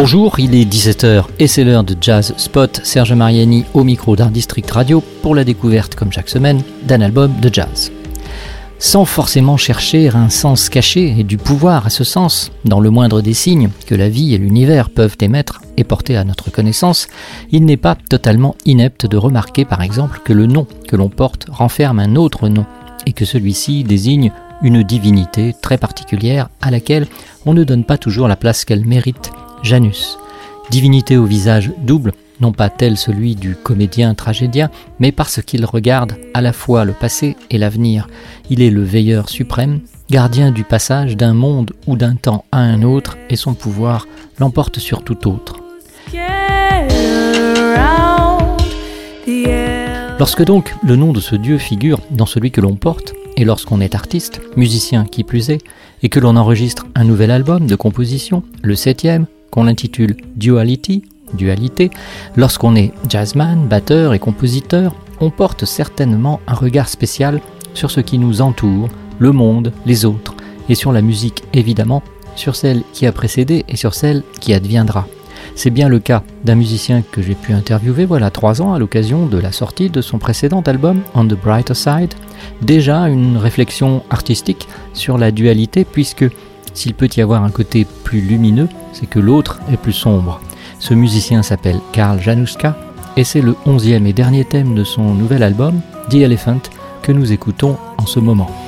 Bonjour, il est 17h et c'est l'heure de Jazz Spot. Serge Mariani au micro d'Art District Radio pour la découverte, comme chaque semaine, d'un album de jazz. Sans forcément chercher un sens caché et du pouvoir à ce sens, dans le moindre des signes que la vie et l'univers peuvent émettre et porter à notre connaissance, il n'est pas totalement inepte de remarquer par exemple que le nom que l'on porte renferme un autre nom et que celui-ci désigne une divinité très particulière à laquelle on ne donne pas toujours la place qu'elle mérite Janus, divinité au visage double, non pas tel celui du comédien tragédien, mais parce qu'il regarde à la fois le passé et l'avenir. Il est le veilleur suprême, gardien du passage d'un monde ou d'un temps à un autre, et son pouvoir l'emporte sur tout autre. Lorsque donc le nom de ce Dieu figure dans celui que l'on porte, et lorsqu'on est artiste, musicien qui plus est, et que l'on enregistre un nouvel album de composition, le septième, qu'on l'intitule Duality, dualité, lorsqu'on est jazzman, batteur et compositeur, on porte certainement un regard spécial sur ce qui nous entoure, le monde, les autres, et sur la musique évidemment, sur celle qui a précédé et sur celle qui adviendra. C'est bien le cas d'un musicien que j'ai pu interviewer voilà trois ans à l'occasion de la sortie de son précédent album On the Brighter Side. Déjà une réflexion artistique sur la dualité puisque s'il peut y avoir un côté plus lumineux, c'est que l'autre est plus sombre. Ce musicien s'appelle Karl Januska et c'est le onzième et dernier thème de son nouvel album, The Elephant, que nous écoutons en ce moment.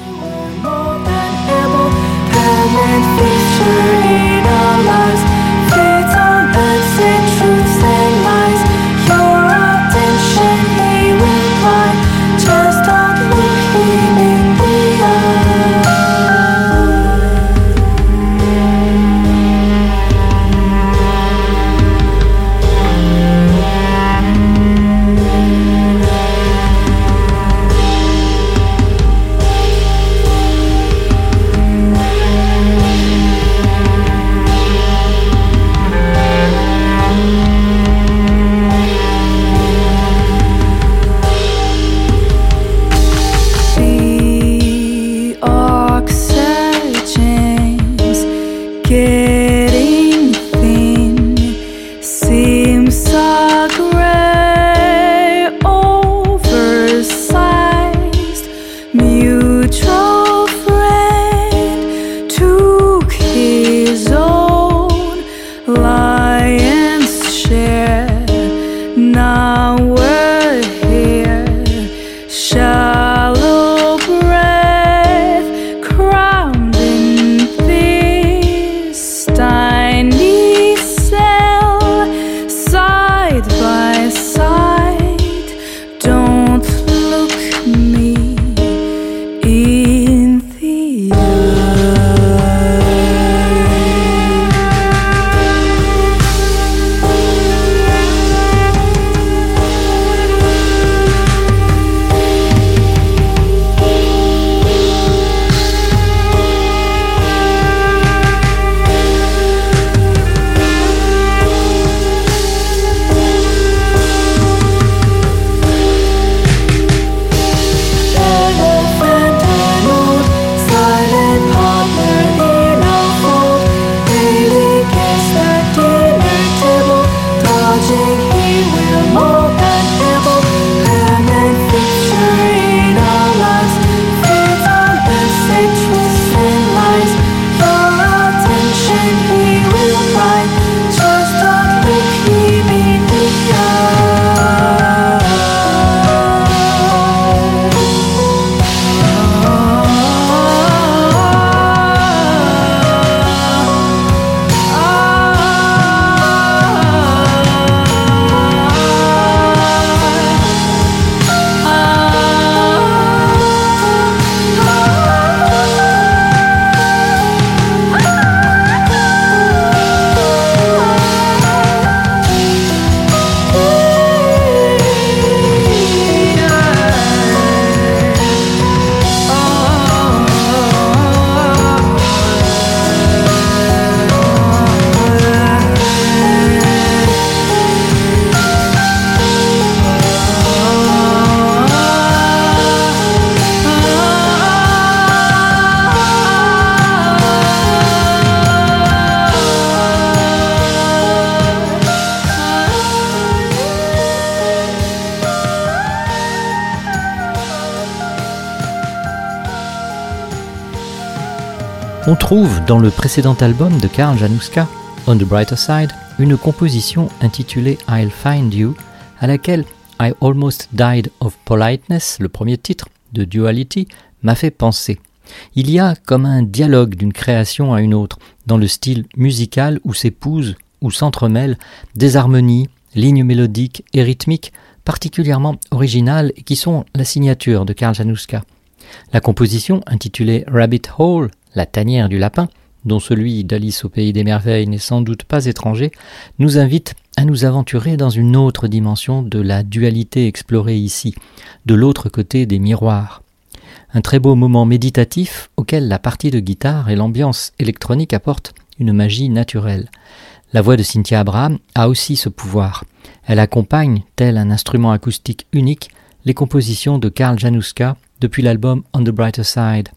On trouve dans le précédent album de Karl Januska, On the Brighter Side, une composition intitulée I'll Find You, à laquelle I Almost Died of Politeness, le premier titre de Duality, m'a fait penser. Il y a comme un dialogue d'une création à une autre, dans le style musical où s'épousent ou s'entremêlent des harmonies, lignes mélodiques et rythmiques particulièrement originales et qui sont la signature de Karl Januska. La composition, intitulée Rabbit Hole, la tanière du lapin, dont celui d'Alice au pays des merveilles n'est sans doute pas étranger, nous invite à nous aventurer dans une autre dimension de la dualité explorée ici, de l'autre côté des miroirs. Un très beau moment méditatif auquel la partie de guitare et l'ambiance électronique apportent une magie naturelle. La voix de Cynthia Abraham a aussi ce pouvoir. Elle accompagne, tel un instrument acoustique unique, les compositions de Karl Januska depuis l'album On the Brighter Side.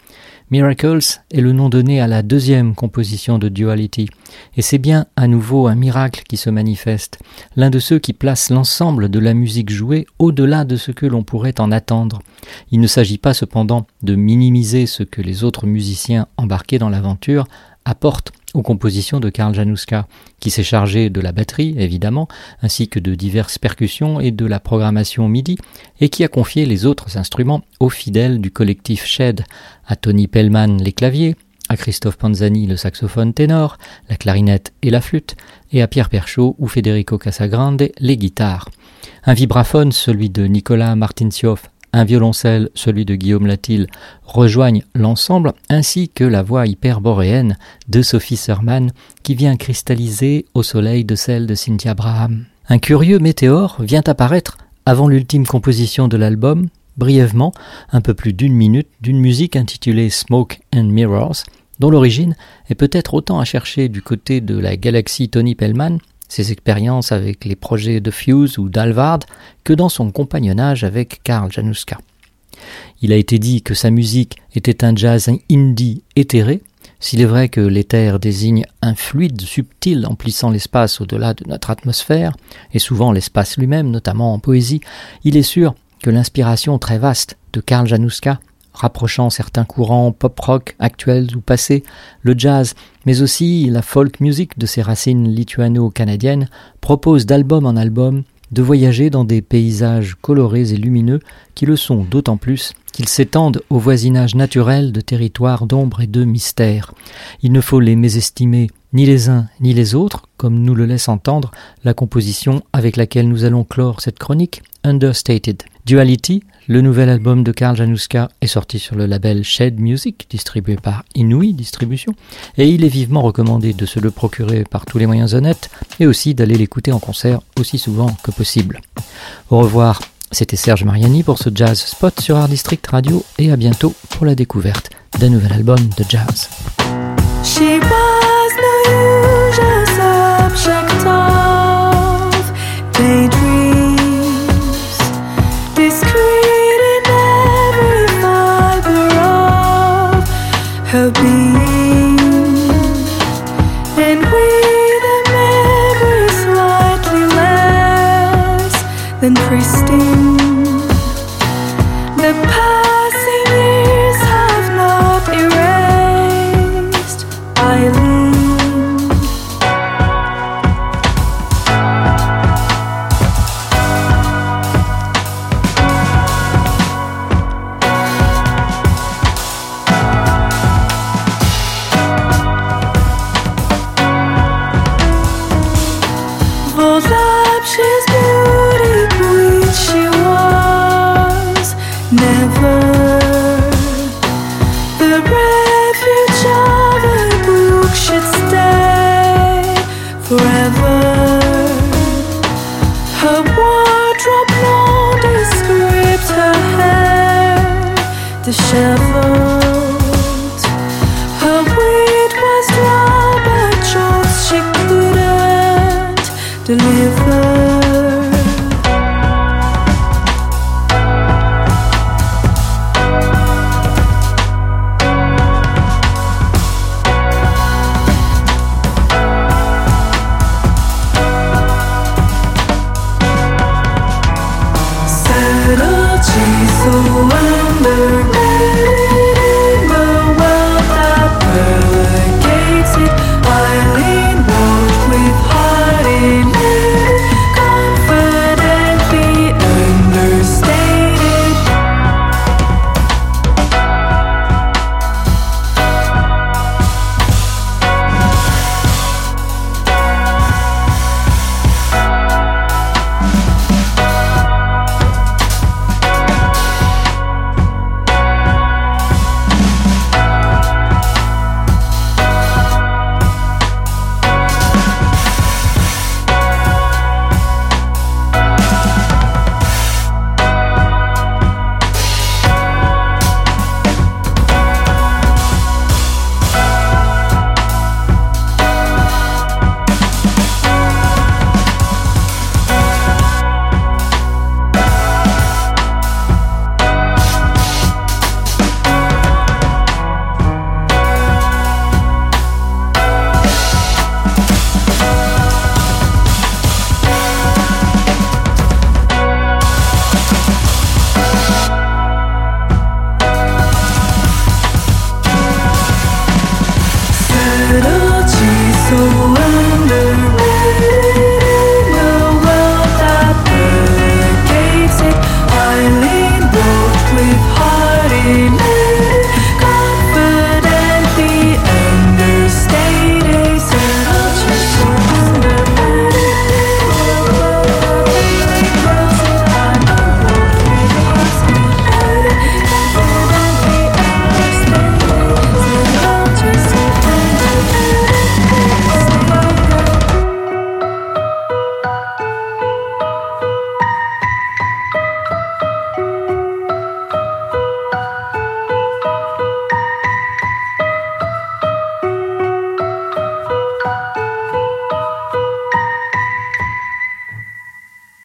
Miracles est le nom donné à la deuxième composition de Duality, et c'est bien à nouveau un miracle qui se manifeste, l'un de ceux qui placent l'ensemble de la musique jouée au-delà de ce que l'on pourrait en attendre. Il ne s'agit pas cependant de minimiser ce que les autres musiciens embarqués dans l'aventure apportent aux compositions de Karl Januska, qui s'est chargé de la batterie, évidemment, ainsi que de diverses percussions et de la programmation MIDI, et qui a confié les autres instruments aux fidèles du collectif Shed, à Tony Pellman les claviers, à Christophe Panzani le saxophone ténor, la clarinette et la flûte, et à Pierre Perchaud ou Federico Casagrande les guitares. Un vibraphone, celui de Nicolas Martinsioff, un violoncelle, celui de Guillaume Latil, rejoignent l'ensemble, ainsi que la voix hyperboréenne de Sophie Serman, qui vient cristalliser au soleil de celle de Cynthia Braham. Un curieux météore vient apparaître avant l'ultime composition de l'album, brièvement, un peu plus d'une minute, d'une musique intitulée Smoke and Mirrors, dont l'origine est peut-être autant à chercher du côté de la galaxie Tony Pellman ses expériences avec les projets de Fuse ou d'Alvard que dans son compagnonnage avec Karl Januska. Il a été dit que sa musique était un jazz indie éthéré, s'il est vrai que l'éther désigne un fluide subtil emplissant l'espace au-delà de notre atmosphère, et souvent l'espace lui-même, notamment en poésie, il est sûr que l'inspiration très vaste de Karl Januska rapprochant certains courants pop-rock actuels ou passés, le jazz, mais aussi la folk music de ses racines lituano-canadiennes, propose d'album en album de voyager dans des paysages colorés et lumineux qui le sont d'autant plus qu'ils s'étendent au voisinage naturel de territoires d'ombre et de mystère. Il ne faut les mésestimer ni les uns ni les autres, comme nous le laisse entendre la composition avec laquelle nous allons clore cette chronique, Understated. Duality, le nouvel album de Karl Januska est sorti sur le label Shed Music, distribué par Inouï Distribution, et il est vivement recommandé de se le procurer par tous les moyens honnêtes et aussi d'aller l'écouter en concert aussi souvent que possible. Au revoir, c'était Serge Mariani pour ce Jazz Spot sur Art District Radio et à bientôt pour la découverte d'un nouvel album de jazz. Christine. the